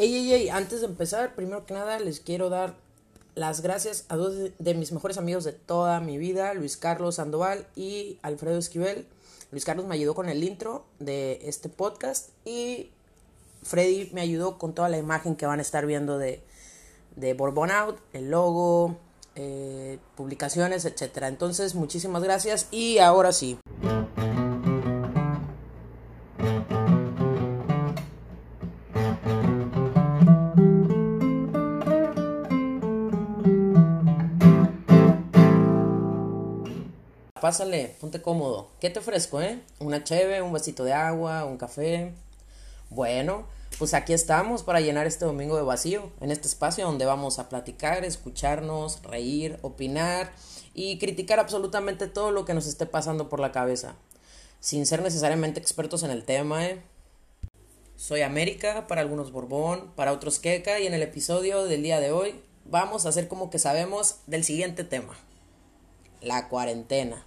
Ey, ey, ey, antes de empezar, primero que nada les quiero dar las gracias a dos de mis mejores amigos de toda mi vida, Luis Carlos Sandoval y Alfredo Esquivel. Luis Carlos me ayudó con el intro de este podcast y Freddy me ayudó con toda la imagen que van a estar viendo de, de Bourbon Out, el logo, eh, publicaciones, etc. Entonces, muchísimas gracias y ahora sí. Pásale, ponte cómodo. ¿Qué te ofrezco, eh? Una cheve, un vasito de agua, un café. Bueno, pues aquí estamos para llenar este domingo de vacío, en este espacio donde vamos a platicar, escucharnos, reír, opinar y criticar absolutamente todo lo que nos esté pasando por la cabeza, sin ser necesariamente expertos en el tema, ¿eh? Soy América, para algunos Borbón, para otros Queca y en el episodio del día de hoy vamos a hacer como que sabemos del siguiente tema, la cuarentena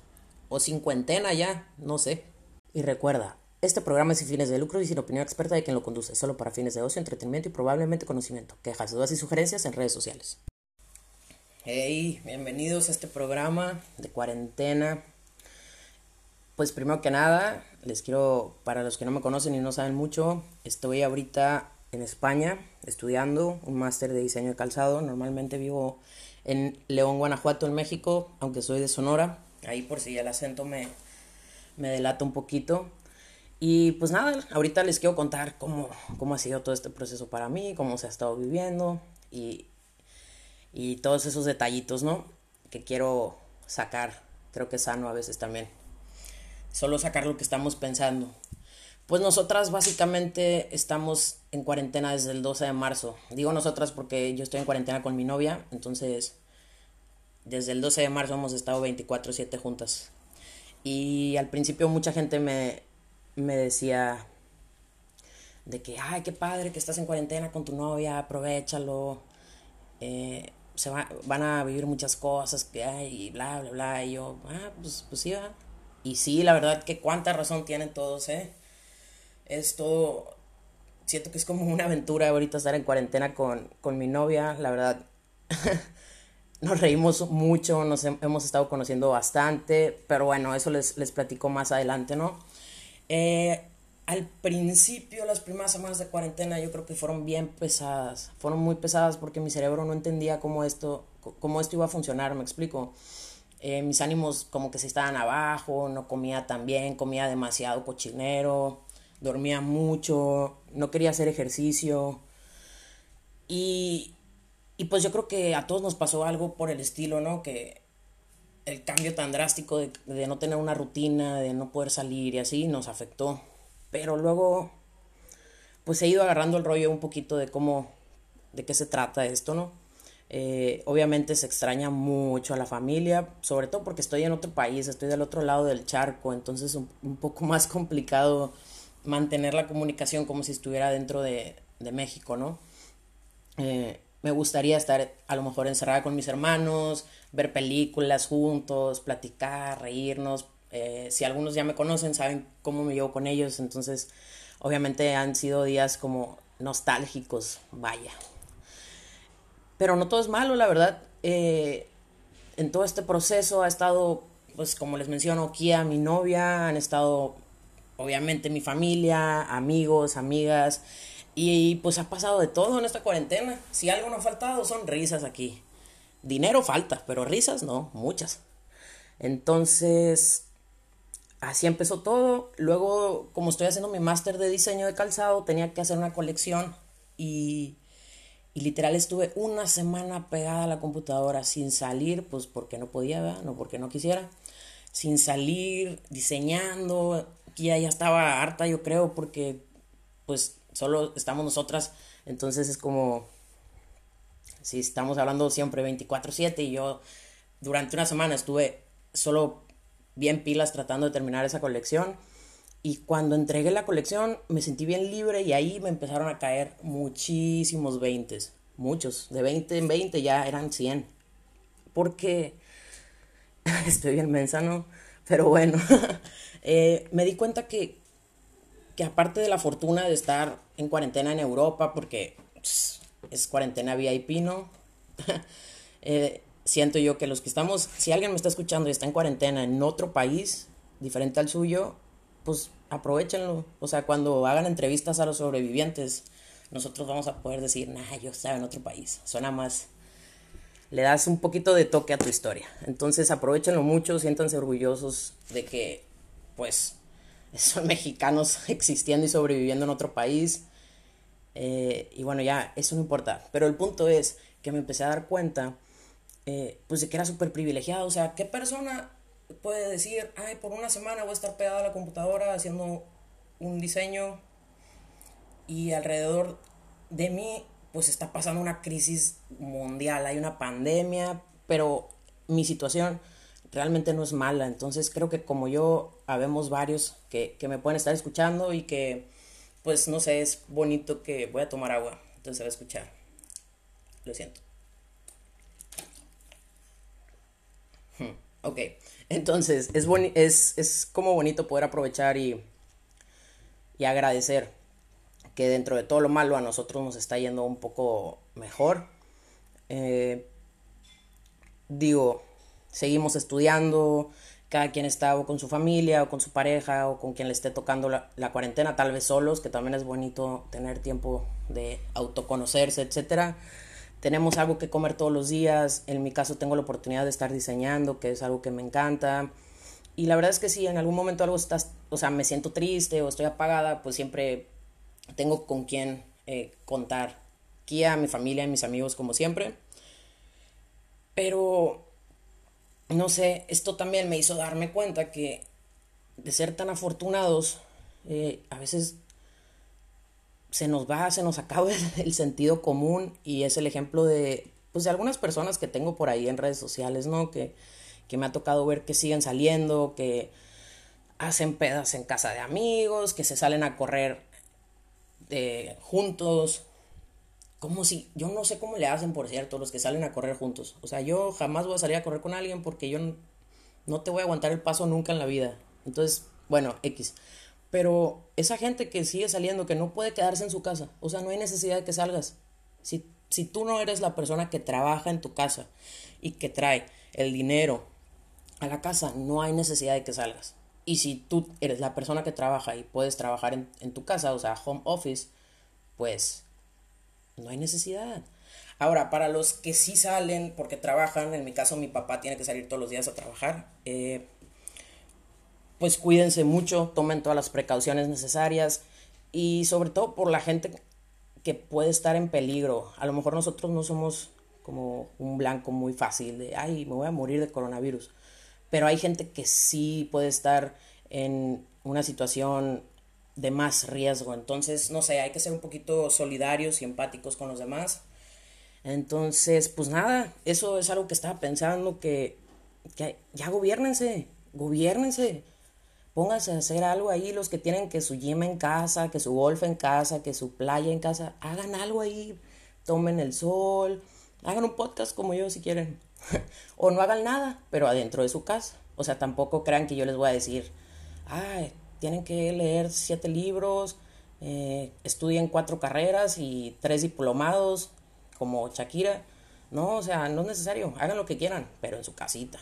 o cincuentena ya, no sé. Y recuerda, este programa es sin fines de lucro y sin opinión experta de quien lo conduce, solo para fines de ocio, entretenimiento y probablemente conocimiento. Quejas, dudas y sugerencias en redes sociales. Hey, bienvenidos a este programa de cuarentena. Pues primero que nada, les quiero, para los que no me conocen y no saben mucho, estoy ahorita en España estudiando un máster de diseño de calzado. Normalmente vivo en León, Guanajuato, en México, aunque soy de Sonora. Ahí por si el acento me, me delata un poquito. Y pues nada, ahorita les quiero contar cómo, cómo ha sido todo este proceso para mí, cómo se ha estado viviendo y, y todos esos detallitos, ¿no? Que quiero sacar, creo que es sano a veces también. Solo sacar lo que estamos pensando. Pues nosotras básicamente estamos en cuarentena desde el 12 de marzo. Digo nosotras porque yo estoy en cuarentena con mi novia, entonces desde el 12 de marzo hemos estado 24/7 juntas. Y al principio mucha gente me, me decía de que, ay, qué padre que estás en cuarentena con tu novia, aprovechalo, eh, se va, van a vivir muchas cosas, que hay, bla, bla, bla, y yo, ah, pues, pues sí, va. Y sí, la verdad que cuánta razón tienen todos, ¿eh? Es todo, siento que es como una aventura ahorita estar en cuarentena con, con mi novia, la verdad. nos reímos mucho, nos hemos estado conociendo bastante, pero bueno, eso les, les platico más adelante, ¿no? Eh, al principio, las primeras semanas de cuarentena, yo creo que fueron bien pesadas. Fueron muy pesadas porque mi cerebro no entendía cómo esto, cómo esto iba a funcionar, me explico. Eh, mis ánimos como que se estaban abajo, no comía tan bien, comía demasiado cochinero, dormía mucho, no quería hacer ejercicio. Y, y pues yo creo que a todos nos pasó algo por el estilo, ¿no? Que el cambio tan drástico de, de, no tener una rutina, de no poder salir y así, nos afectó. Pero luego, pues he ido agarrando el rollo un poquito de cómo, de qué se trata esto, ¿no? Eh, obviamente se extraña mucho a la familia, sobre todo porque estoy en otro país, estoy del otro lado del charco, entonces un, un poco más complicado mantener la comunicación como si estuviera dentro de, de México, ¿no? Eh, me gustaría estar a lo mejor encerrada con mis hermanos, ver películas juntos, platicar, reírnos. Eh, si algunos ya me conocen, saben cómo me llevo con ellos, entonces obviamente han sido días como nostálgicos, vaya. Pero no todo es malo, la verdad. Eh, en todo este proceso ha estado, pues como les menciono, Kia, mi novia, han estado obviamente mi familia, amigos, amigas, y pues ha pasado de todo en esta cuarentena. Si algo no ha faltado son risas aquí. Dinero falta, pero risas no, muchas. Entonces, así empezó todo. Luego, como estoy haciendo mi máster de diseño de calzado, tenía que hacer una colección y, y, literal estuve una semana pegada a la computadora sin salir, pues porque no podía, ¿verdad? no porque no quisiera. Sin salir, diseñando. Ya, ya estaba harta, yo creo, porque pues solo estamos nosotras, entonces es como si estamos hablando siempre 24/7 y yo durante una semana estuve solo bien pilas tratando de terminar esa colección y cuando entregué la colección me sentí bien libre y ahí me empezaron a caer muchísimos 20, muchos, de 20 en 20 ya eran 100, porque estoy bien mensano, pero bueno, eh, me di cuenta que, que aparte de la fortuna de estar en cuarentena en Europa, porque es cuarentena VIP, ¿no? Eh, siento yo que los que estamos, si alguien me está escuchando y está en cuarentena en otro país diferente al suyo, pues aprovechenlo. O sea, cuando hagan entrevistas a los sobrevivientes, nosotros vamos a poder decir, nah, yo estaba en otro país. Suena más. Le das un poquito de toque a tu historia. Entonces aprovechenlo mucho, siéntanse orgullosos de que, pues, son mexicanos existiendo y sobreviviendo en otro país. Eh, y bueno, ya, eso no importa. Pero el punto es que me empecé a dar cuenta, eh, pues, de que era súper privilegiado. O sea, ¿qué persona puede decir, ay, por una semana voy a estar pegada a la computadora haciendo un diseño y alrededor de mí, pues, está pasando una crisis mundial, hay una pandemia, pero mi situación realmente no es mala. Entonces creo que como yo, habemos varios que, que me pueden estar escuchando y que pues no sé, es bonito que voy a tomar agua, entonces se va a escuchar. Lo siento. Hmm, ok, entonces es, es, es como bonito poder aprovechar y, y agradecer que dentro de todo lo malo a nosotros nos está yendo un poco mejor. Eh, digo, seguimos estudiando, cada quien está o con su familia o con su pareja o con quien le esté tocando la, cuarentena, tal vez solos, que también es bonito tener tiempo de autoconocerse, etcétera. Tenemos algo que comer todos los días, en mi caso tengo la oportunidad de estar diseñando, que es algo que me encanta. Y la verdad es que si en algún momento algo estás, o sea, me siento triste o estoy apagada, pues siempre tengo con quien eh, contar. Aquí a mi familia, a mis amigos, como siempre. Pero no sé, esto también me hizo darme cuenta que de ser tan afortunados, eh, a veces se nos va, se nos acaba el sentido común y es el ejemplo de, pues, de algunas personas que tengo por ahí en redes sociales, ¿no? Que, que me ha tocado ver que siguen saliendo, que hacen pedas en casa de amigos, que se salen a correr de, juntos, como si, yo no sé cómo le hacen, por cierto, los que salen a correr juntos. O sea, yo jamás voy a salir a correr con alguien porque yo no, te voy a aguantar el paso nunca en la vida. Entonces, bueno, X. Pero esa gente que sigue saliendo, que no puede quedarse en su casa, o sea, no hay necesidad de que salgas. Si, si tú no eres la persona que trabaja en tu casa y que trae el dinero a la casa, no hay necesidad de que salgas. Y si tú eres la persona que trabaja y puedes trabajar en, en tu casa, o sea, home office, pues no hay necesidad. Ahora, para los que sí salen porque trabajan, en mi caso mi papá tiene que salir todos los días a trabajar, eh, pues cuídense mucho, tomen todas las precauciones necesarias y sobre todo por la gente que puede estar en peligro. A lo mejor nosotros no somos como un blanco muy fácil de, ay, me voy a morir de coronavirus. Pero hay gente que sí puede estar en una situación de más riesgo. Entonces, no sé, hay que ser un poquito solidarios y empáticos con los demás. Entonces, pues nada, eso es algo que estaba pensando que, que ya gobiernense, gobiernense. Pónganse a hacer algo ahí, los que tienen que su gym en casa, que su golf en casa, que su playa en casa, hagan algo ahí, tomen el sol, hagan un podcast como yo si quieren. o no hagan nada, pero adentro de su casa. O sea, tampoco crean que yo les voy a decir, ay, tienen que leer siete libros, eh, estudien cuatro carreras y tres diplomados, como Shakira. No, o sea, no es necesario, hagan lo que quieran, pero en su casita.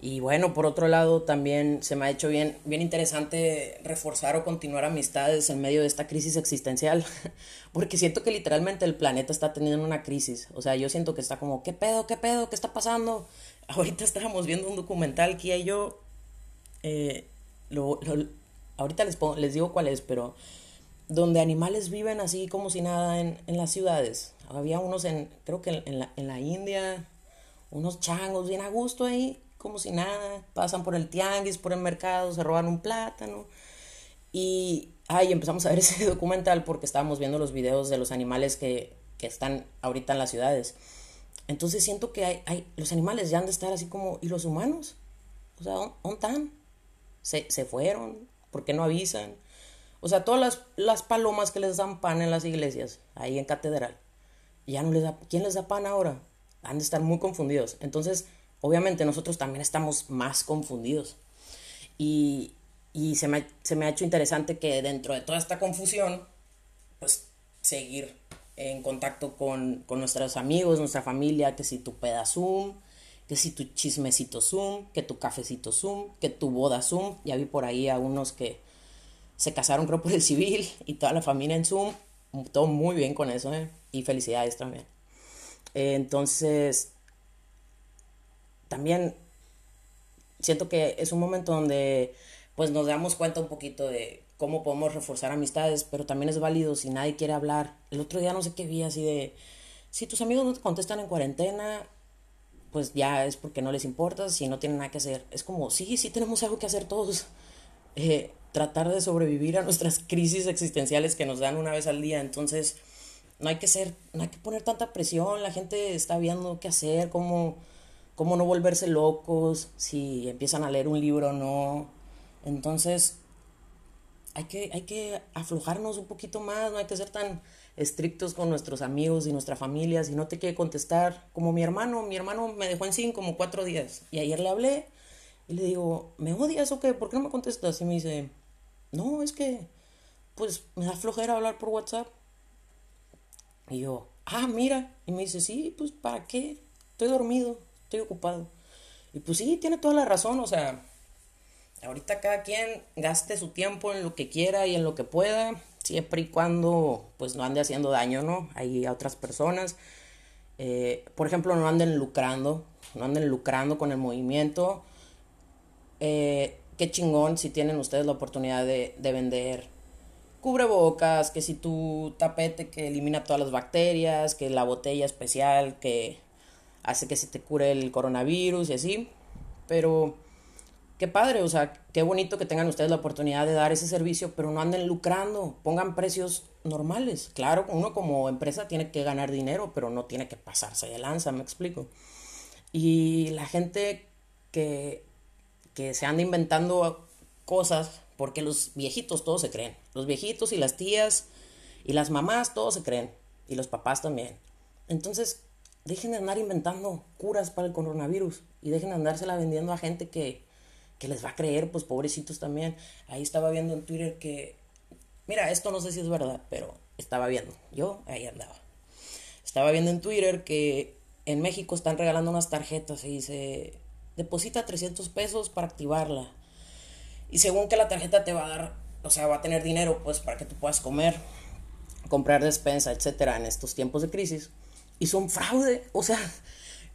Y bueno, por otro lado, también se me ha hecho bien, bien interesante reforzar o continuar amistades en medio de esta crisis existencial, porque siento que literalmente el planeta está teniendo una crisis. O sea, yo siento que está como, ¿qué pedo? ¿Qué pedo? ¿Qué está pasando? Ahorita estábamos viendo un documental, que y yo, eh, lo, ahorita les, les digo cuál es, pero donde animales viven así como si nada en, en las ciudades. Había unos en, creo que en la, en la India, unos changos bien a gusto ahí, como si nada, pasan por el tianguis, por el mercado, se roban un plátano. Y ay, empezamos a ver ese documental porque estábamos viendo los videos de los animales que, que están ahorita en las ciudades. Entonces siento que hay, hay, los animales ya han de estar así como, ¿y los humanos? O sea, ¿dónde están? Se, se fueron, ¿por qué no avisan? O sea, todas las, las, palomas que les dan pan en las iglesias, ahí en catedral, ya no les da, ¿quién les da pan ahora? Han de estar muy confundidos. Entonces, obviamente nosotros también estamos más confundidos. Y, y se, me, se me ha hecho interesante que dentro de toda esta confusión, pues seguir en contacto con, con nuestros amigos, nuestra familia, que si tu peda Zoom, que si tu chismecito Zoom, que tu cafecito Zoom, que tu boda Zoom. Ya vi por ahí a unos que se casaron creo por el civil y toda la familia en Zoom. Todo muy bien con eso, ¿eh? Y felicidades también. entonces, también siento que es un momento donde pues nos damos cuenta un poquito de cómo podemos reforzar amistades, pero también es válido si nadie quiere hablar. El otro día no sé qué vi así de, si tus amigos no te contestan en cuarentena, pues ya es porque no les importa, si no tienen nada que hacer. Es como, sí, sí tenemos algo que hacer todos. Eh, tratar de sobrevivir a nuestras crisis existenciales que nos dan una vez al día. Entonces, no hay que ser, no hay que poner tanta presión. La gente está viendo qué hacer, cómo, cómo no volverse locos, si empiezan a leer un libro o no. Entonces, hay que, hay que aflojarnos un poquito más, no hay que ser tan estrictos con nuestros amigos y nuestra familia. Si no te quiere contestar, como mi hermano, mi hermano me dejó en sin como cuatro días. Y ayer le hablé y le digo, ¿me odias o qué? ¿Por qué no me contestas? Y me dice, no, es que, pues me da flojera hablar por WhatsApp. Y yo, ah, mira. Y me dice, sí, pues ¿para qué? Estoy dormido, estoy ocupado. Y pues sí, tiene toda la razón, o sea, ahorita cada quien gaste su tiempo en lo que quiera y en lo que pueda, siempre y cuando pues no ande haciendo daño, ¿no? Ahí a otras personas. Eh, por ejemplo, no anden lucrando, no anden lucrando con el movimiento. Eh, qué chingón si tienen ustedes la oportunidad de, de vender cubrebocas, que si tu tapete que elimina todas las bacterias, que la botella especial que hace que se te cure el coronavirus y así. Pero qué padre, o sea, qué bonito que tengan ustedes la oportunidad de dar ese servicio, pero no anden lucrando, pongan precios normales. Claro, uno como empresa tiene que ganar dinero, pero no tiene que pasarse de lanza, me explico. Y la gente que, que se anda inventando cosas, porque los viejitos todos se creen, los viejitos y las tías y las mamás todos se creen, y los papás también. Entonces, dejen de andar inventando curas para el coronavirus y dejen de andársela vendiendo a gente que, que les va a creer, pues pobrecitos también. Ahí estaba viendo en Twitter que, mira, esto no sé si es verdad, pero estaba viendo, yo ahí andaba. Estaba viendo en Twitter que en México están regalando unas tarjetas y dice, deposita 300 pesos para activarla. Y según que la tarjeta te va a dar, o sea, va a tener dinero, pues para que tú puedas comer, comprar despensa, etcétera, en estos tiempos de crisis. Y son fraude, o sea,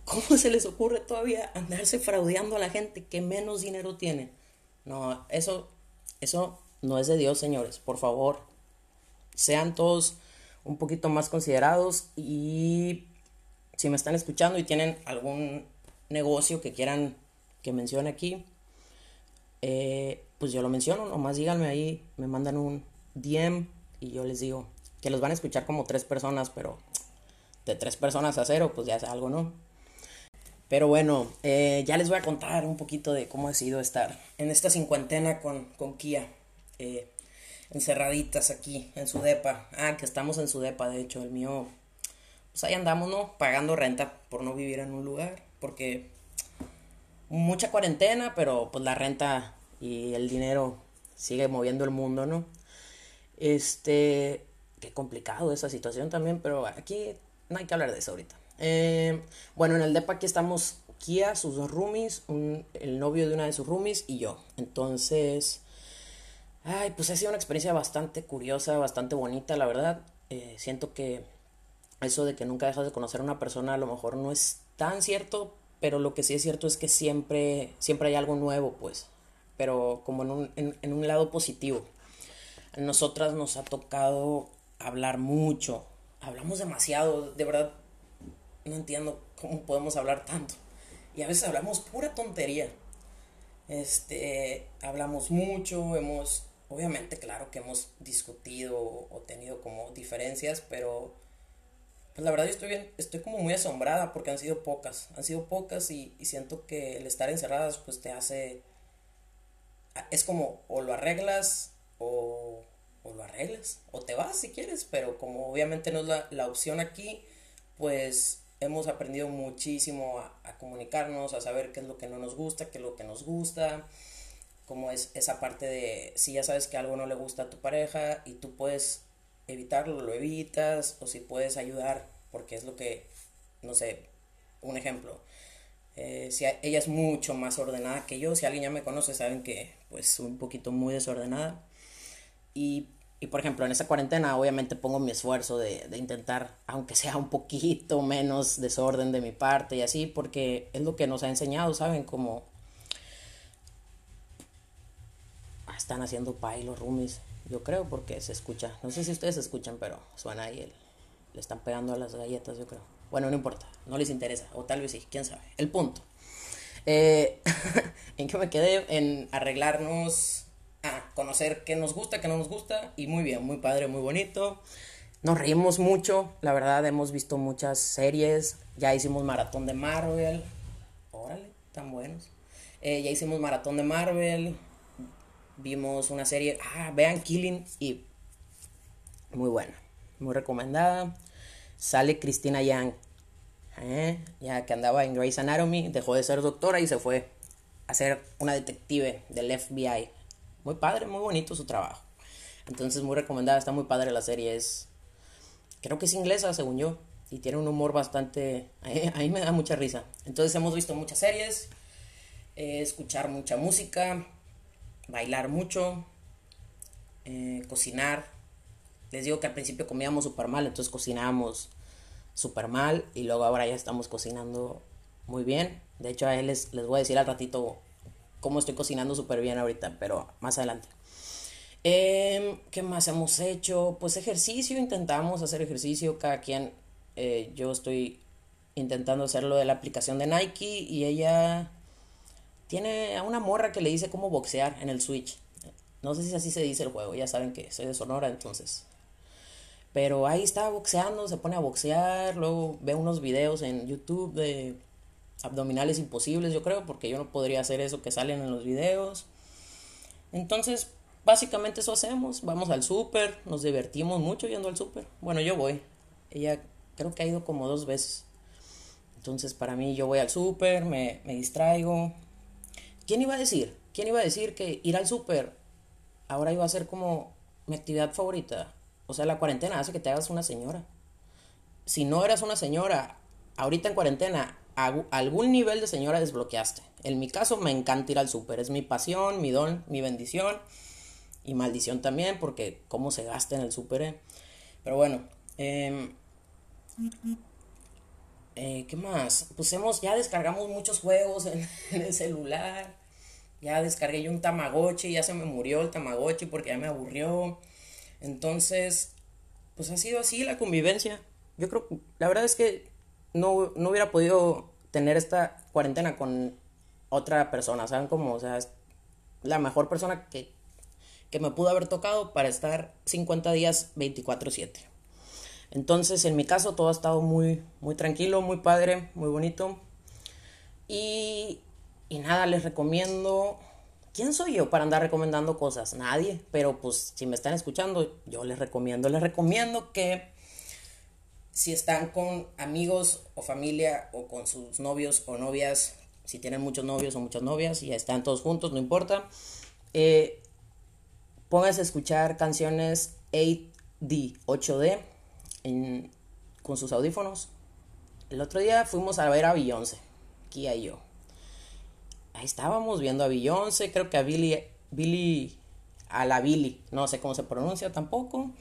¿Cómo se les ocurre todavía andarse fraudeando a la gente que menos dinero tiene? No, eso, eso no es de Dios, señores. Por favor, sean todos un poquito más considerados y si me están escuchando y tienen algún negocio que quieran que mencione aquí, eh, pues yo lo menciono, nomás díganme ahí, me mandan un DM y yo les digo que los van a escuchar como tres personas, pero de tres personas a cero, pues ya es algo, ¿no? Pero bueno, eh, ya les voy a contar un poquito de cómo ha sido estar en esta cincuentena con, con Kia. Eh, encerraditas aquí en su depa. Ah, que estamos en su depa, de hecho, el mío. Pues ahí andamos, ¿no? Pagando renta por no vivir en un lugar. Porque mucha cuarentena, pero pues la renta y el dinero sigue moviendo el mundo, ¿no? Este. Qué complicado esa situación también, pero aquí no hay que hablar de eso ahorita. Eh, bueno, en el depa aquí estamos Kia, sus dos roomies, el novio de una de sus roomies y yo. Entonces, ay, pues ha sido una experiencia bastante curiosa, bastante bonita, la verdad. Eh, siento que eso de que nunca dejas de conocer a una persona a lo mejor no es tan cierto, pero lo que sí es cierto es que siempre, siempre hay algo nuevo, pues, pero como en un, en un lado positivo. A nosotras nos ha tocado hablar mucho, hablamos demasiado, de verdad no entiendo cómo podemos hablar tanto. Y a veces hablamos pura tontería. Este, hablamos mucho, hemos, obviamente, claro que hemos discutido o tenido como diferencias, pero pues la verdad yo estoy bien, estoy como muy asombrada porque han sido pocas, han sido pocas y, y siento que el estar encerradas pues te hace, es como o lo arreglas o, o lo arreglas o te vas si quieres, pero como obviamente no es la, la opción aquí, pues hemos aprendido muchísimo a, comunicarnos, a saber qué es lo que no nos gusta, qué es lo que nos gusta, cómo es esa parte de si ya sabes que algo no le gusta a tu pareja y tú puedes evitarlo, lo evitas, o si puedes ayudar, porque es lo que, no sé, un ejemplo. Eh, si ella es mucho más ordenada que yo, si alguien ya me conoce, saben que pues soy un poquito muy desordenada. Y, y por ejemplo, en esa cuarentena obviamente pongo mi esfuerzo de, de, intentar, aunque sea un poquito menos desorden de mi parte y así, porque es lo que nos ha enseñado, ¿saben? Como están haciendo pay los roomies, yo creo, porque se escucha, no sé si ustedes escuchan, pero suena ahí, el, le están pegando a las galletas, yo creo. Bueno, no importa, no les interesa, o tal vez sí, quién sabe. El punto. Eh, ¿En qué me quedé? En arreglarnos, a conocer qué nos gusta, qué no nos gusta, y muy bien, muy padre, muy bonito. Nos reímos mucho, la verdad, hemos visto muchas series, ya hicimos maratón de Marvel, órale, tan buenos. Eh, ya hicimos maratón de Marvel, vimos una serie, ah, vean Killing y muy buena, muy recomendada. Sale Cristina Yang, ¿eh? ya que andaba en Grey's Anatomy, dejó de ser doctora y se fue a ser una detective del FBI. Muy padre, muy bonito su trabajo. Entonces muy recomendada, está muy padre la serie, es creo que es inglesa según yo y tiene un humor bastante, a me da mucha risa. Entonces hemos visto muchas series, eh, escuchar mucha música, bailar mucho, eh, cocinar. Les digo que al principio comíamos súper mal, entonces cocinábamos súper mal y luego ahora ya estamos cocinando muy bien. De hecho, a él les, les voy a decir al ratito cómo estoy cocinando súper bien ahorita, pero más adelante. Em, ¿Qué más hemos hecho? Pues ejercicio, intentamos hacer ejercicio, cada quien, eh, yo estoy intentando hacerlo de la aplicación de Nike y ella tiene a una morra que le dice cómo boxear en el Switch. No sé si así se dice el juego, ya saben que soy de Sonora, entonces. Pero ahí está boxeando, se pone a boxear, luego ve unos videos en YouTube de abdominales imposibles, yo creo, porque yo no podría hacer eso que salen en los videos. Entonces, básicamente eso hacemos, vamos al súper, nos divertimos mucho yendo al súper. Bueno, yo voy. Ella creo que ha ido como dos veces. Entonces, para mí, yo voy al súper, me, me distraigo, ¿Quién iba a decir? ¿Quién iba a decir que ir al súper ahora iba a ser como mi actividad favorita? O sea, la cuarentena hace que te hagas una señora. Si no eras una señora, ahorita en cuarentena, algún nivel de señora desbloqueaste. En mi caso, me encanta ir al súper. Es mi pasión, mi don, mi bendición y maldición también, porque cómo se gasta en el súper. Eh? Pero bueno, eh, eh, ¿Qué más? Pues hemos, ya descargamos muchos juegos en, el celular. Ya descargué yo un Tamagotchi, ya se me murió el Tamagotchi porque ya me aburrió. Entonces, pues ha sido así la convivencia. Yo creo, la verdad es que no, no hubiera podido tener esta cuarentena con otra persona, ¿saben cómo? O sea, es la mejor persona que, que me pudo haber tocado para estar 50 días 24/7. Entonces, en mi caso, todo ha estado muy, muy tranquilo, muy padre, muy bonito. Y, y nada, les recomiendo... ¿Quién soy yo para andar recomendando cosas? Nadie. Pero pues si me están escuchando, yo les recomiendo. Les recomiendo que si están con amigos o familia o con sus novios o novias, si tienen muchos novios o muchas novias y ya están todos juntos, no importa, eh, pónganse a escuchar canciones 8D, 8D con sus audífonos. El otro día fuimos a ver a Beyoncé, Kia y yo. Ahí estábamos viendo a Beyoncé, creo que a Billy, Billy, a la Billy, no sé cómo se pronuncia tampoco.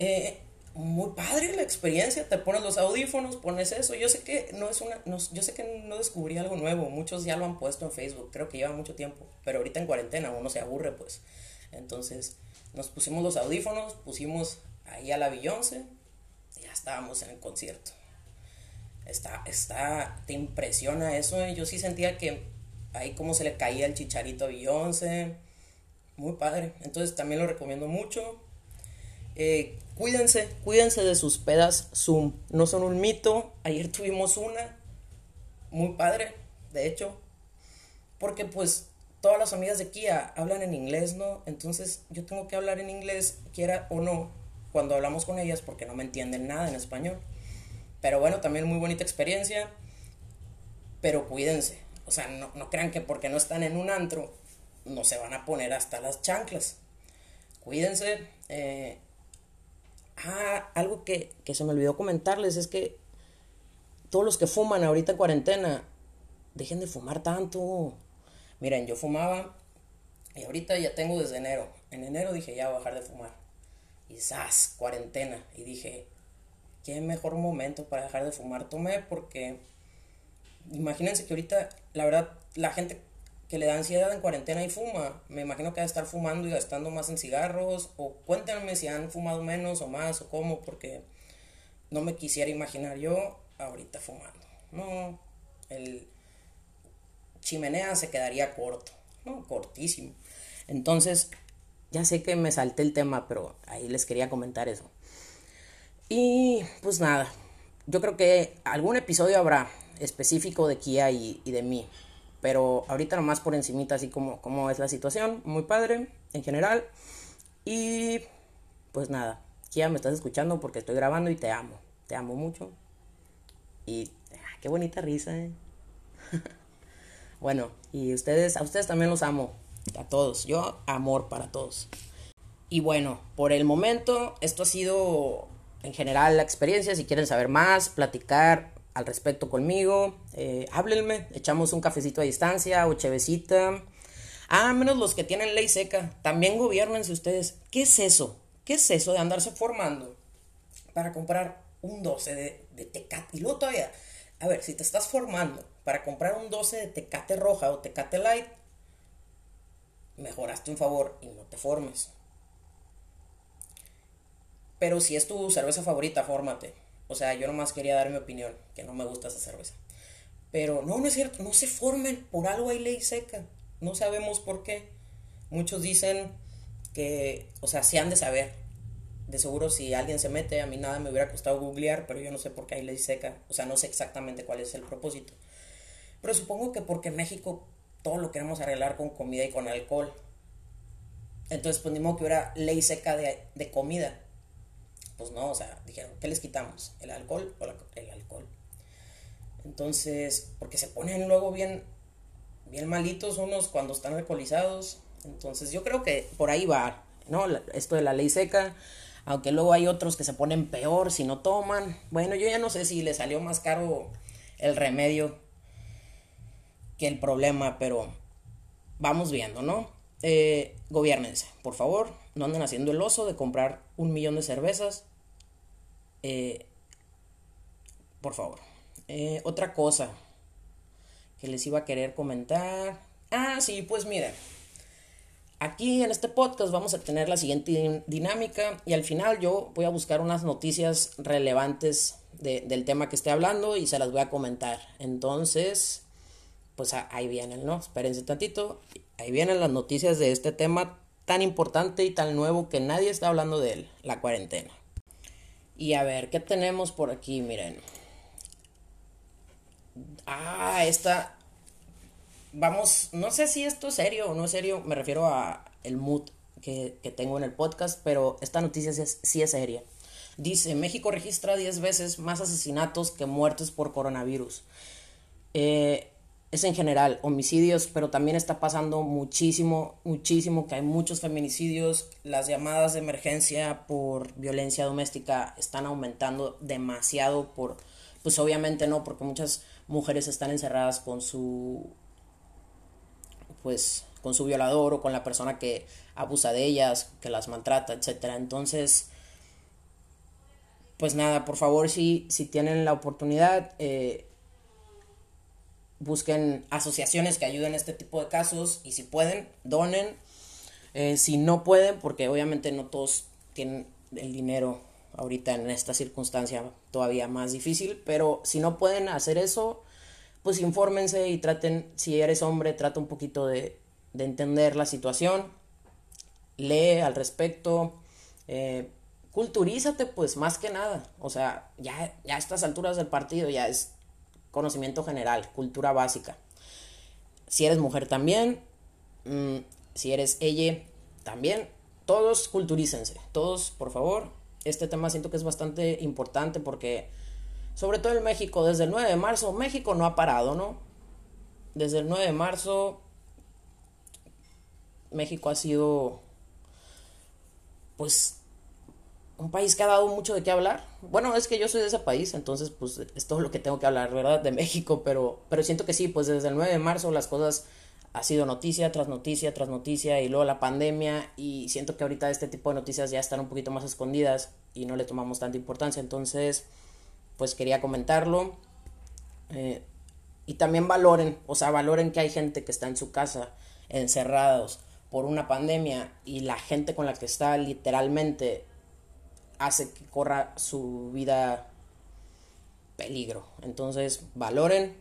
Eh, muy padre la experiencia, te pones los audífonos, pones eso. Yo sé que no es una, yo sé que no descubrí algo nuevo, muchos ya lo han puesto en Facebook, creo que lleva mucho tiempo, pero ahorita en cuarentena uno se aburre, pues. Entonces, nos pusimos los audífonos, pusimos ahí a la Beyoncé, ya estábamos en el concierto. Está, está, te impresiona eso. Eh? Yo sí sentía que ahí como se le caía el chicharito a Beyoncé. Muy padre. Entonces también lo recomiendo mucho. Eh, cuídense, cuídense de sus pedas Zoom. No son un mito. Ayer tuvimos una. Muy padre, de hecho. Porque pues todas las amigas de Kia hablan en inglés, ¿no? Entonces yo tengo que hablar en inglés, quiera o no cuando hablamos con ellas porque no me entienden nada en español. Pero bueno, también muy bonita experiencia. Pero cuídense. O sea, no, crean que porque no están en un antro no se van a poner hasta las chanclas. Cuídense. Eh, Ah, algo que, que se me olvidó comentarles es que todos los que fuman ahorita en cuarentena, dejen de fumar tanto. Miren, yo fumaba y ahorita ya tengo desde enero. En enero dije ya voy a bajar de fumar. Y ¡zas! Cuarentena. Y dije, qué mejor momento para dejar de fumar. Tomé porque imagínense que ahorita, la verdad, la gente que le da ansiedad en cuarentena y fuma, me imagino que va a estar fumando y gastando más en cigarros, o cuéntenme si han fumado menos o más o cómo, porque no me quisiera imaginar yo ahorita fumando. No, el chimenea se quedaría corto, no, cortísimo. Entonces, ya sé que me salté el tema, pero ahí les quería comentar eso. Y pues nada, yo creo que algún episodio habrá específico de Kia y, de mí. Pero ahorita nomás por encimita así como, como es la situación. Muy padre en general. Y pues nada, Kia me estás escuchando porque estoy grabando y te amo. Te amo mucho. Y ah, qué bonita risa, ¿eh? bueno, y ustedes, a ustedes también los amo. A todos. Yo amor para todos. Y bueno, por el momento esto ha sido en general la experiencia. Si quieren saber más, platicar al respecto conmigo, eh, háblenme, echamos un cafecito a distancia o chevecita. Ah, menos los que tienen ley seca. También gobiernense ustedes. ¿Qué es eso? ¿Qué es eso de andarse formando para comprar un 12 de, de Tecate? Y luego todavía, a ver, si te estás formando para comprar un 12 de Tecate roja o Tecate light, mejoraste un favor y no te formes. Pero si es tu cerveza favorita, fórmate. O sea, yo nomás quería dar mi opinión, que no me gusta esa cerveza. Pero no, no es cierto, no se formen, por algo hay ley seca. No sabemos por qué. Muchos dicen que, o sea, sí han de saber. De seguro si alguien se mete, a mí nada me hubiera costado googlear, pero yo no sé por qué hay ley seca. O sea, no sé exactamente cuál es el propósito. Pero supongo que porque en México todo lo queremos arreglar con comida y con alcohol. Entonces, pues ni modo que hubiera ley seca de, de comida pues no, o sea, dijeron, ¿qué les quitamos? ¿El alcohol o el alcohol? Entonces, porque se ponen luego bien, bien malitos unos cuando están alcoholizados. Entonces, yo creo que por ahí va, ¿no? Esto de la ley seca. Aunque luego hay otros que se ponen peor si no toman. Bueno, yo ya no sé si le salió más caro el remedio que el problema, pero vamos viendo, ¿no? Eh, gobiernense, por favor, no anden haciendo el oso de comprar un millón de cervezas eh, por favor. Eh, otra cosa que les iba a querer comentar. Ah, sí, pues miren. Aquí en este podcast vamos a tener la siguiente dinámica y al final yo voy a buscar unas noticias relevantes del tema que esté hablando y se las voy a comentar. Entonces, pues ahí vienen, ¿no? Espérense tantito. Ahí vienen las noticias de este tema tan importante y tan nuevo que nadie está hablando de él, la cuarentena. Y a ver, ¿qué tenemos por aquí? Miren. Ah, esta. Vamos, no sé si esto es serio o no es serio. Me refiero a el mood que, tengo en el podcast, pero esta noticia es, sí es seria. Dice, México registra 10 veces más asesinatos que muertes por coronavirus. Eh, es en general homicidios, pero también está pasando muchísimo, muchísimo que hay muchos feminicidios, las llamadas de emergencia por violencia doméstica están aumentando demasiado por, pues obviamente no, porque muchas mujeres están encerradas con su, pues, con su violador o con la persona que abusa de ellas, que las maltrata, etcétera. Entonces, pues nada, por favor, si, si tienen la oportunidad, eh, busquen asociaciones que ayuden a este tipo de casos y si pueden, donen. Eh, si no pueden, porque obviamente no todos tienen el dinero ahorita en esta circunstancia todavía más difícil, pero si no pueden hacer eso, pues infórmense y traten, si eres hombre, trata un poquito de, de entender la situación, lee al respecto, eh, culturízate pues más que nada, o sea, ya, ya a estas alturas del partido ya es conocimiento general, cultura básica. Si eres mujer también, mm, si eres ella también, todos culturícense, todos por favor. Este tema siento que es bastante importante porque, sobre todo en México, desde el 9 de marzo, México no ha parado, ¿no? Desde el 9 de marzo, México ha sido, pues, un país que ha dado mucho de qué hablar. Bueno, es que yo soy de ese país, entonces pues es todo lo que tengo que hablar, ¿verdad? De México, pero, pero siento que sí, pues desde el 9 de marzo las cosas ha sido noticia tras noticia tras noticia y luego la pandemia y siento que ahorita este tipo de noticias ya están un poquito más escondidas y no le tomamos tanta importancia, entonces pues quería comentarlo. Eh, y también valoren, o sea, valoren que hay gente que está en su casa encerrados por una pandemia y la gente con la que está literalmente hace que corra su vida peligro. Entonces, valoren,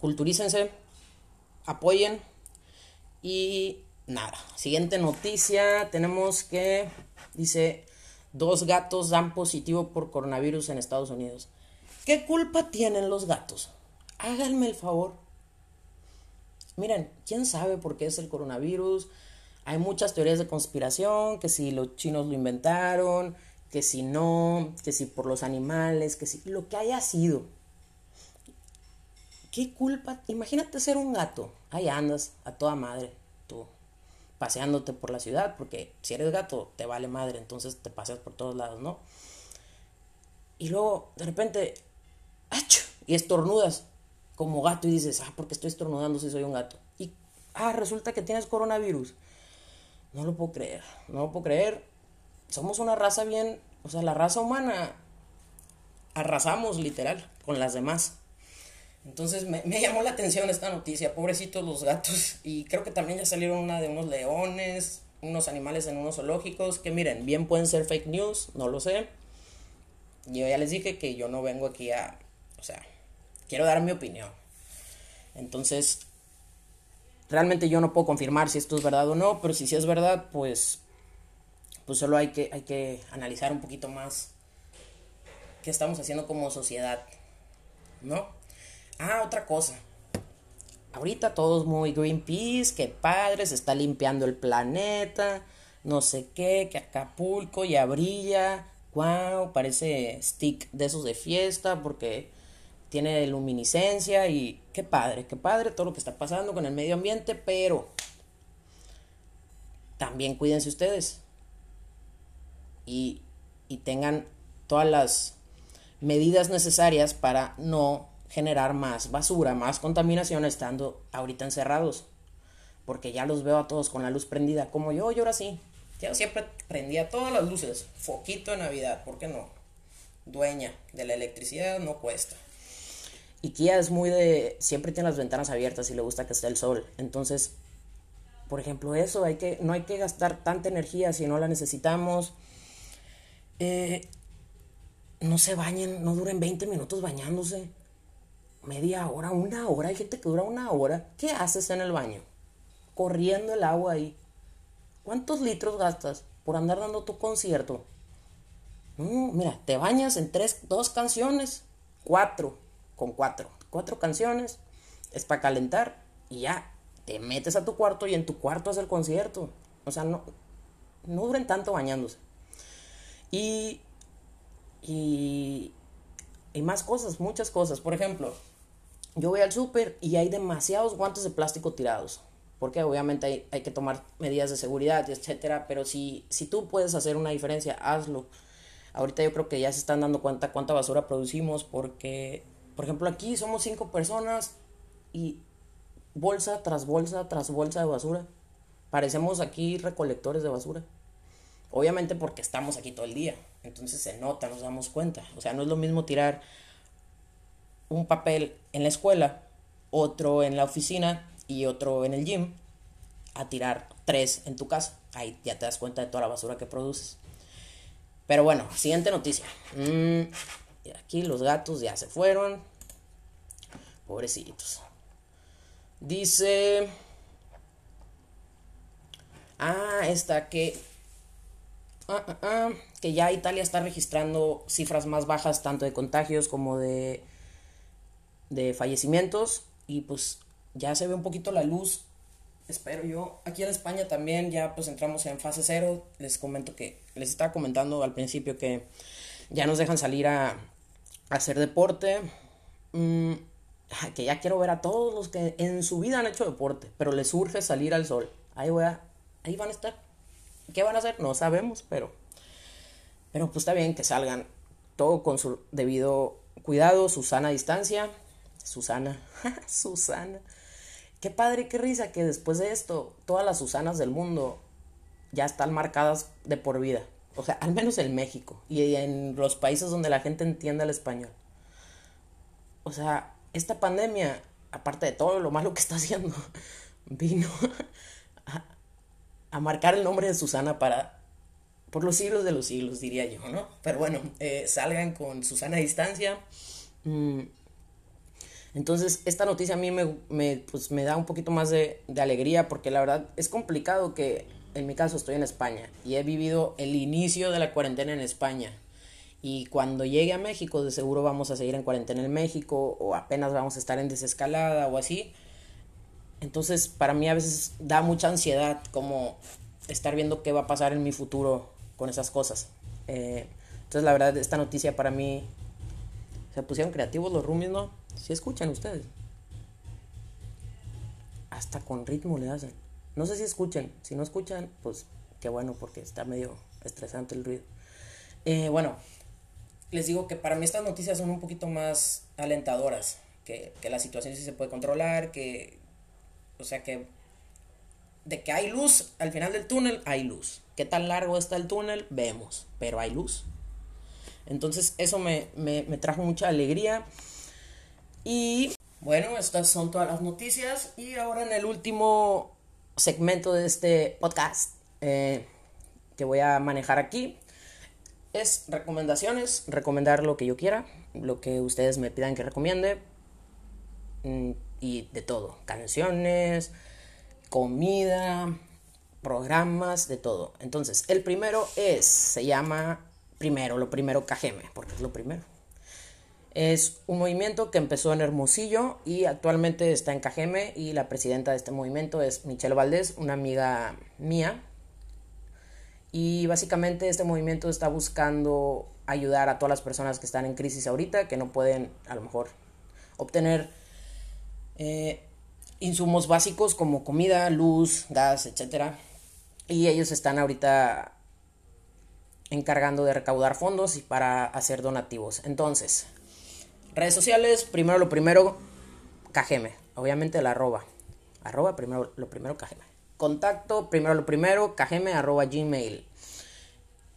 culturícense, apoyen y nada. Siguiente noticia, tenemos que, dice, dos gatos dan positivo por coronavirus en Estados Unidos. ¿Qué culpa tienen los gatos? Háganme el favor. Miren, ¿quién sabe por qué es el coronavirus? Hay muchas teorías de conspiración, que si los chinos lo inventaron, que si no, que si por los animales, que si lo que haya sido. ¿Qué culpa? Imagínate ser un gato. Ahí andas a toda madre, tú, paseándote por la ciudad, porque si eres gato te vale madre, entonces te paseas por todos lados, ¿no? Y luego, de repente, ¡ach! y estornudas como gato y dices, ah, porque estoy estornudando si soy un gato. Y, ah, resulta que tienes coronavirus. No lo puedo creer, no lo puedo creer. Somos una raza bien, o sea, la raza humana arrasamos literal con las demás. Entonces me, llamó la atención esta noticia, pobrecitos los gatos. Y creo que también ya salieron una de unos leones, unos animales en unos zoológicos, que miren, bien pueden ser fake news, no lo sé. Yo ya les dije que yo no vengo aquí a, o sea, quiero dar mi opinión. Entonces, realmente yo no puedo confirmar si esto es verdad o no, pero si sí es verdad, pues, pues solo hay que, hay que analizar un poquito más qué estamos haciendo como sociedad, ¿no? Ah, otra cosa. Ahorita todos muy Greenpeace, que padre, se está limpiando el planeta, no sé qué, que Acapulco ya brilla, wow, parece stick de esos de fiesta porque tiene luminiscencia y qué padre, qué padre todo lo que está pasando con el medio ambiente, pero también cuídense ustedes y, y tengan todas las medidas necesarias para no generar más basura, más contaminación estando ahorita encerrados. Porque ya los veo a todos con la luz prendida, como yo, yo ahora sí. Yo siempre prendía todas las luces, foquito de Navidad, ¿por qué no? Dueña de la electricidad no cuesta. Y es muy de, siempre tiene las ventanas abiertas y le gusta que esté el sol. Entonces, por ejemplo, eso, hay que, no hay que gastar tanta energía si no la necesitamos. Eh, no se bañen, no duren 20 minutos bañándose media hora, una hora, hay gente que dura una hora. ¿Qué haces en el baño? Corriendo el agua ahí. ¿Cuántos litros gastas por andar dando tu concierto? mira, te bañas en tres, dos canciones, cuatro, con cuatro, cuatro canciones, es para calentar y ya, te metes a tu cuarto y en tu cuarto es el concierto. O sea, no, no duren tanto bañándose. Y, y, y más cosas, muchas cosas. Por ejemplo, yo voy al súper y hay demasiados guantes de plástico tirados. Porque obviamente hay, que tomar medidas de seguridad, etcétera. Pero si, si tú puedes hacer una diferencia, hazlo. Ahorita yo creo que ya se están dando cuenta cuánta basura producimos. Porque, por ejemplo, aquí somos cinco personas y bolsa tras bolsa tras bolsa de basura. Parecemos aquí recolectores de basura. Obviamente porque estamos aquí todo el día. Entonces se nota, nos damos cuenta. O sea, no es lo mismo tirar un papel en la escuela, otro en la oficina y otro en el gym, a tirar tres en tu casa. Ahí ya te das cuenta de toda la basura que produces. Pero bueno, siguiente noticia. Mm, aquí los gatos ya se fueron. Pobrecitos. Dice... Ah, esta que... Ah, ah, ah, que ya Italia está registrando cifras más bajas tanto de contagios como de de fallecimientos y pues ya se ve un poquito la luz, espero yo. Aquí en España también ya pues entramos en fase cero, les comento que, les estaba comentando al principio que ya nos dejan salir a, hacer deporte, mm, que ya quiero ver a todos los que en su vida han hecho deporte, pero les urge salir al sol. Ahí voy a, ahí van a estar. ¿Qué van a hacer? No sabemos, pero Pero pues está bien que salgan todo con su debido cuidado, su sana distancia. Susana, Susana. Qué padre, qué risa que después de esto todas las Susanas del mundo ya están marcadas de por vida. O sea, al menos en México y en los países donde la gente entiende el español. O sea, esta pandemia, aparte de todo lo malo que está haciendo, vino a, marcar el nombre de Susana para, por los siglos de los siglos, diría yo, ¿no? Pero bueno, eh, salgan con Susana a distancia. Mm. Entonces, esta noticia a mí me, pues, me da un poquito más de, de alegría porque la verdad es complicado que, en mi caso, estoy en España y he vivido el inicio de la cuarentena en España. Y cuando llegue a México, de seguro vamos a seguir en cuarentena en México o apenas vamos a estar en desescalada o así. Entonces, para mí a veces da mucha ansiedad como estar viendo qué va a pasar en mi futuro con esas cosas. Eh, entonces, la verdad, esta noticia para mí se pusieron creativos los roomies, ¿no? Si escuchan ustedes. Hasta con ritmo le hacen. No sé si escuchan. Si no escuchan, pues qué bueno, porque está medio estresante el ruido. Eh, bueno, les digo que para mí estas noticias son un poquito más alentadoras. Que, que la situación sí se puede controlar, que, o sea que de que hay luz al final del túnel, hay luz. ¿Qué tan largo está el túnel? Vemos, pero hay luz. Entonces eso me, me, trajo mucha alegría. Y bueno, estas son todas las noticias. Y ahora en el último segmento de este podcast eh, que voy a manejar aquí es recomendaciones, recomendar lo que yo quiera, lo que ustedes me pidan que recomiende. Mm, y de todo, canciones, comida, programas, de todo. Entonces, el primero es, se llama primero, lo primero Cajeme, porque es lo primero. Es un movimiento que empezó en Hermosillo y actualmente está en Cajeme y la presidenta de este movimiento es Michelle Valdés, una amiga mía. Y básicamente este movimiento está buscando ayudar a todas las personas que están en crisis ahorita, que no pueden a lo mejor obtener eh, insumos básicos como comida, luz, gas, etc. Y ellos están ahorita encargando de recaudar fondos y para hacer donativos. Entonces, redes sociales, primero lo primero, Cajeme. Obviamente la arroba. Arroba, primero lo primero, Cajeme. Contacto, primero lo primero, Cajeme, arroba gmail.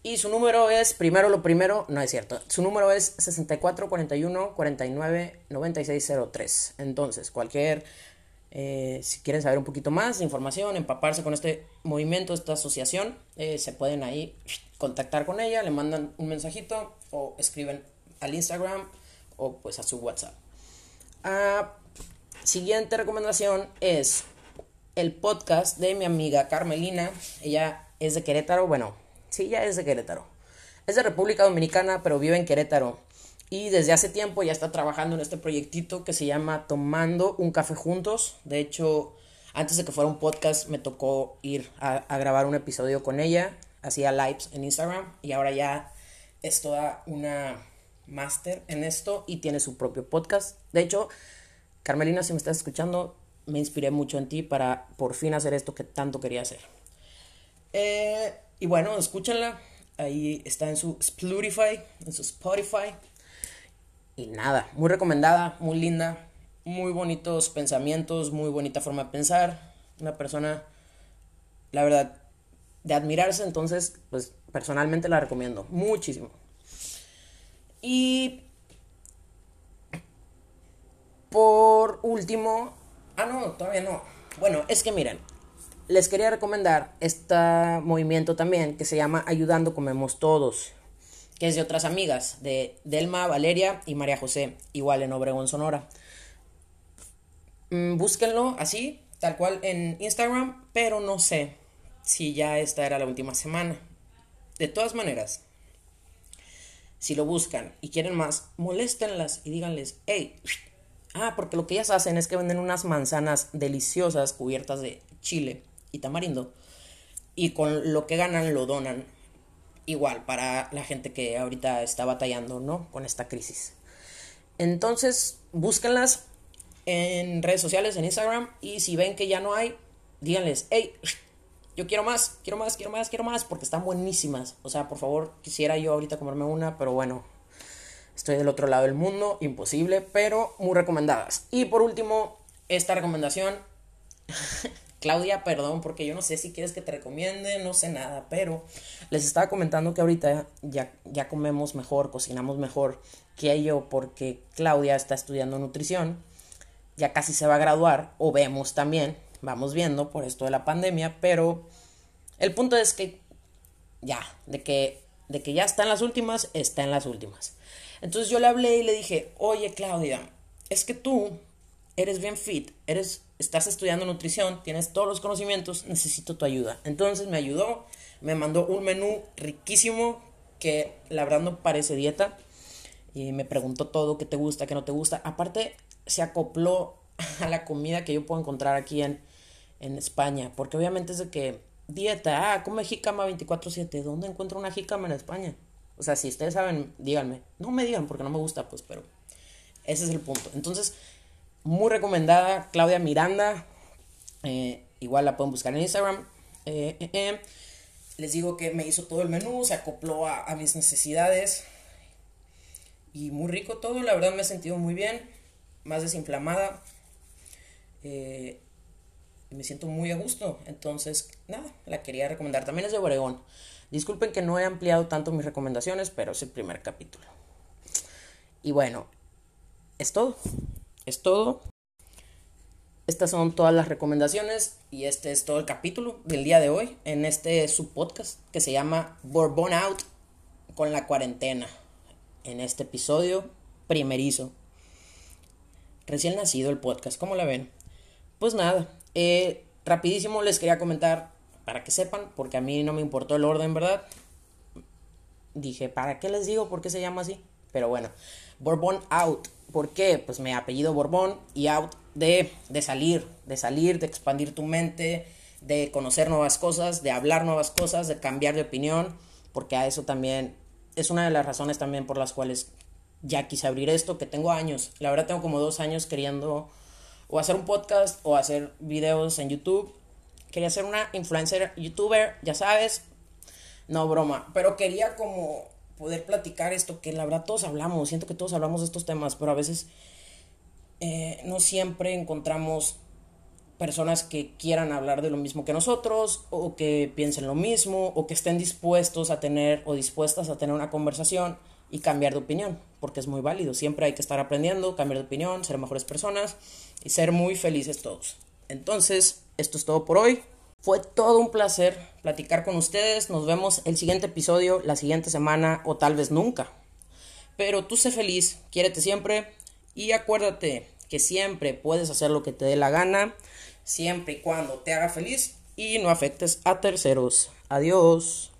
Y su número es, primero lo primero, no es cierto, su número es 6441 49 9603. Entonces, cualquier, eh, si quieren saber un poquito más de información, empaparse con este movimiento, esta asociación, eh, se pueden ahí contactar con ella, le mandan un mensajito o escriben al Instagram o pues a su WhatsApp. Ah, siguiente recomendación es el podcast de mi amiga Carmelina. Ella es de Querétaro, bueno, Sí, ya es de Querétaro. Es de República Dominicana, pero vive en Querétaro. Y desde hace tiempo ya está trabajando en este proyectito que se llama Tomando un café juntos. De hecho, antes de que fuera un podcast, me tocó ir a, grabar un episodio con ella. Hacía lives en Instagram y ahora ya es toda una máster en esto y tiene su propio podcast. De hecho, Carmelina, si me estás escuchando, me inspiré mucho en ti para por fin hacer esto que tanto quería hacer. Eh, y bueno, escúchenla. Ahí está en su Spotify, en su Spotify. Y nada, muy recomendada, muy linda, muy bonitos pensamientos, muy bonita forma de pensar. Una persona, la verdad, de admirarse. Entonces, pues personalmente la recomiendo muchísimo. Y por último, ah, no, todavía no. Bueno, es que miren, les quería recomendar este movimiento también que se llama Ayudando Comemos Todos, que es de otras amigas, de Delma, Valeria y María José, igual en Obregón, Sonora. Mm, búsquenlo así, tal cual en Instagram, pero no sé si ya esta era la última semana. De todas maneras, si lo buscan y quieren más, moléstenlas y díganles, hey, ah, porque lo que ellas hacen es que venden unas manzanas deliciosas cubiertas de chile y tamarindo. Y con lo que ganan lo donan igual para la gente que ahorita está batallando, ¿no? Con esta crisis. Entonces, búsquenlas en redes sociales, en Instagram, y si ven que ya no hay, díganles, hey, yo quiero más, quiero más, quiero más, quiero más, porque están buenísimas. O sea, por favor, quisiera yo ahorita comerme una, pero bueno, estoy del otro lado del mundo, imposible, pero muy recomendadas. Y por último, esta recomendación, Claudia, perdón, porque yo no sé si quieres que te recomiende, no sé nada, pero les estaba comentando que ahorita ya, ya comemos mejor, cocinamos mejor que yo, porque Claudia está estudiando nutrición, ya casi se va a graduar, o vemos también, vamos viendo por esto de la pandemia, pero el punto es que ya, de que, de que ya está en las últimas, está en las últimas. Entonces yo le hablé y le dije, oye Claudia, es que tú eres bien fit, eres, estás estudiando nutrición, tienes todos los conocimientos, necesito tu ayuda. Entonces me ayudó, me mandó un menú riquísimo que la verdad no parece dieta y me preguntó todo, qué te gusta, qué no te gusta. Aparte se acopló a la comida que yo puedo encontrar aquí en, en España, porque obviamente es de que dieta, ah, come jícama 24/7, ¿dónde encuentro una jícama en España? O sea, si ustedes saben, díganme. No me digan porque no me gusta, pues, pero ese es el punto. Entonces, muy recomendada, Claudia Miranda. Eh, igual la pueden buscar en Instagram. Eh, eh, Les digo que me hizo todo el menú, se acopló a, a, mis necesidades. Y muy rico todo, la verdad me he sentido muy bien, más desinflamada. Me siento muy a gusto. Entonces, nada, la quería recomendar. También es de Oregón. Disculpen que no he ampliado tanto mis recomendaciones, pero es el primer capítulo. Y bueno, es todo. Es todo. Estas son todas las recomendaciones y este es todo el capítulo del día de hoy en este subpodcast que se llama Bourbon Out con la cuarentena. En este episodio primerizo. Recién nacido el podcast, ¿cómo la ven? Pues nada, eh, rapidísimo les quería comentar para que sepan, porque a mí no me importó el orden, ¿verdad? Dije, ¿para qué les digo por qué se llama así? Pero bueno, Bourbon Out. ¿Por qué? Pues me apellido Bourbon y out de, de salir, de salir, de expandir tu mente, de conocer nuevas cosas, de hablar nuevas cosas, de cambiar de opinión, porque a eso también es una de las razones también por las cuales ya quise abrir esto, que tengo años, la verdad tengo como dos años queriendo o hacer un podcast o hacer videos en YouTube Quería ser una influencer, youtuber, ya sabes. No, broma. Pero quería como poder platicar esto, que la verdad todos hablamos, siento que todos hablamos de estos temas, pero a veces eh, no siempre encontramos personas que quieran hablar de lo mismo que nosotros, o que piensen lo mismo, o que estén dispuestos a tener o dispuestas a tener una conversación y cambiar de opinión, porque es muy válido. Siempre hay que estar aprendiendo, cambiar de opinión, ser mejores personas y ser muy felices todos. Entonces, esto es todo por hoy. Fue todo un placer platicar con ustedes. Nos vemos el siguiente episodio, la siguiente semana o tal vez nunca. Pero tú sé feliz, quiérete siempre y acuérdate que siempre puedes hacer lo que te dé la gana, siempre y cuando te haga feliz y no afectes a terceros. Adiós.